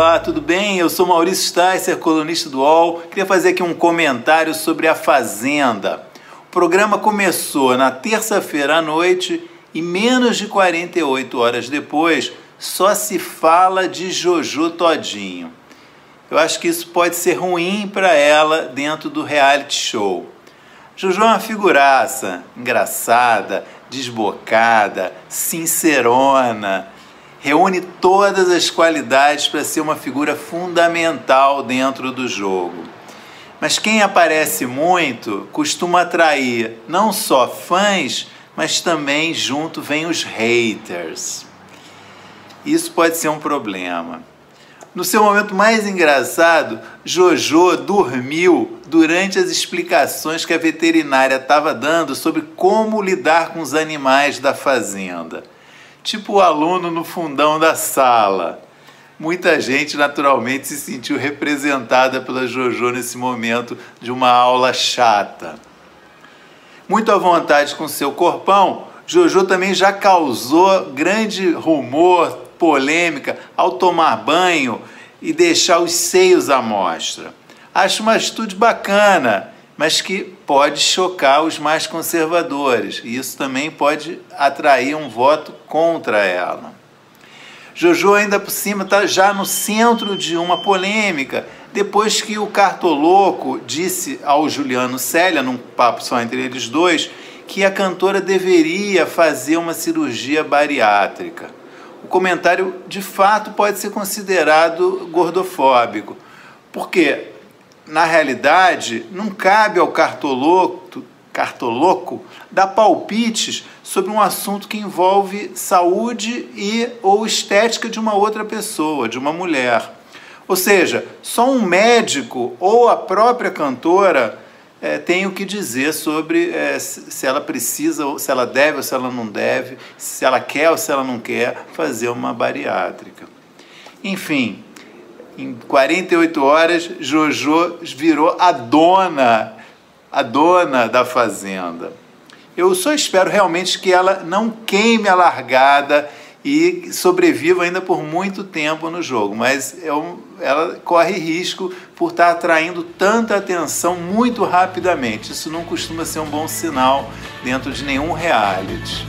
Olá, tudo bem? Eu sou Maurício Sticer, colunista do UOL. Queria fazer aqui um comentário sobre A Fazenda. O programa começou na terça-feira à noite e menos de 48 horas depois só se fala de Jojo Todinho. Eu acho que isso pode ser ruim para ela dentro do reality show. Jojo é uma figuraça, engraçada, desbocada, sincerona reúne todas as qualidades para ser uma figura fundamental dentro do jogo. Mas quem aparece muito costuma atrair não só fãs, mas também junto vem os haters. Isso pode ser um problema. No seu momento mais engraçado, Jojo dormiu durante as explicações que a veterinária estava dando sobre como lidar com os animais da fazenda tipo o aluno no fundão da sala. Muita gente naturalmente se sentiu representada pela Jojo nesse momento de uma aula chata. Muito à vontade com seu corpão, Jojo também já causou grande rumor, polêmica ao tomar banho e deixar os seios à mostra. Acho uma atitude bacana mas que pode chocar os mais conservadores, e isso também pode atrair um voto contra ela. Jojo, ainda por cima, está já no centro de uma polêmica, depois que o Cartoloco disse ao Juliano Célia, num papo só entre eles dois, que a cantora deveria fazer uma cirurgia bariátrica. O comentário, de fato, pode ser considerado gordofóbico, porque na realidade, não cabe ao cartoloco, cartoloco dar palpites sobre um assunto que envolve saúde e ou estética de uma outra pessoa, de uma mulher. Ou seja, só um médico ou a própria cantora é, tem o que dizer sobre é, se ela precisa, se ela deve ou se ela não deve, se ela quer ou se ela não quer fazer uma bariátrica. Enfim, em 48 horas, Jojo virou a dona, a dona da fazenda. Eu só espero realmente que ela não queime a largada e sobreviva ainda por muito tempo no jogo, mas é ela corre risco por estar atraindo tanta atenção muito rapidamente. Isso não costuma ser um bom sinal dentro de nenhum reality.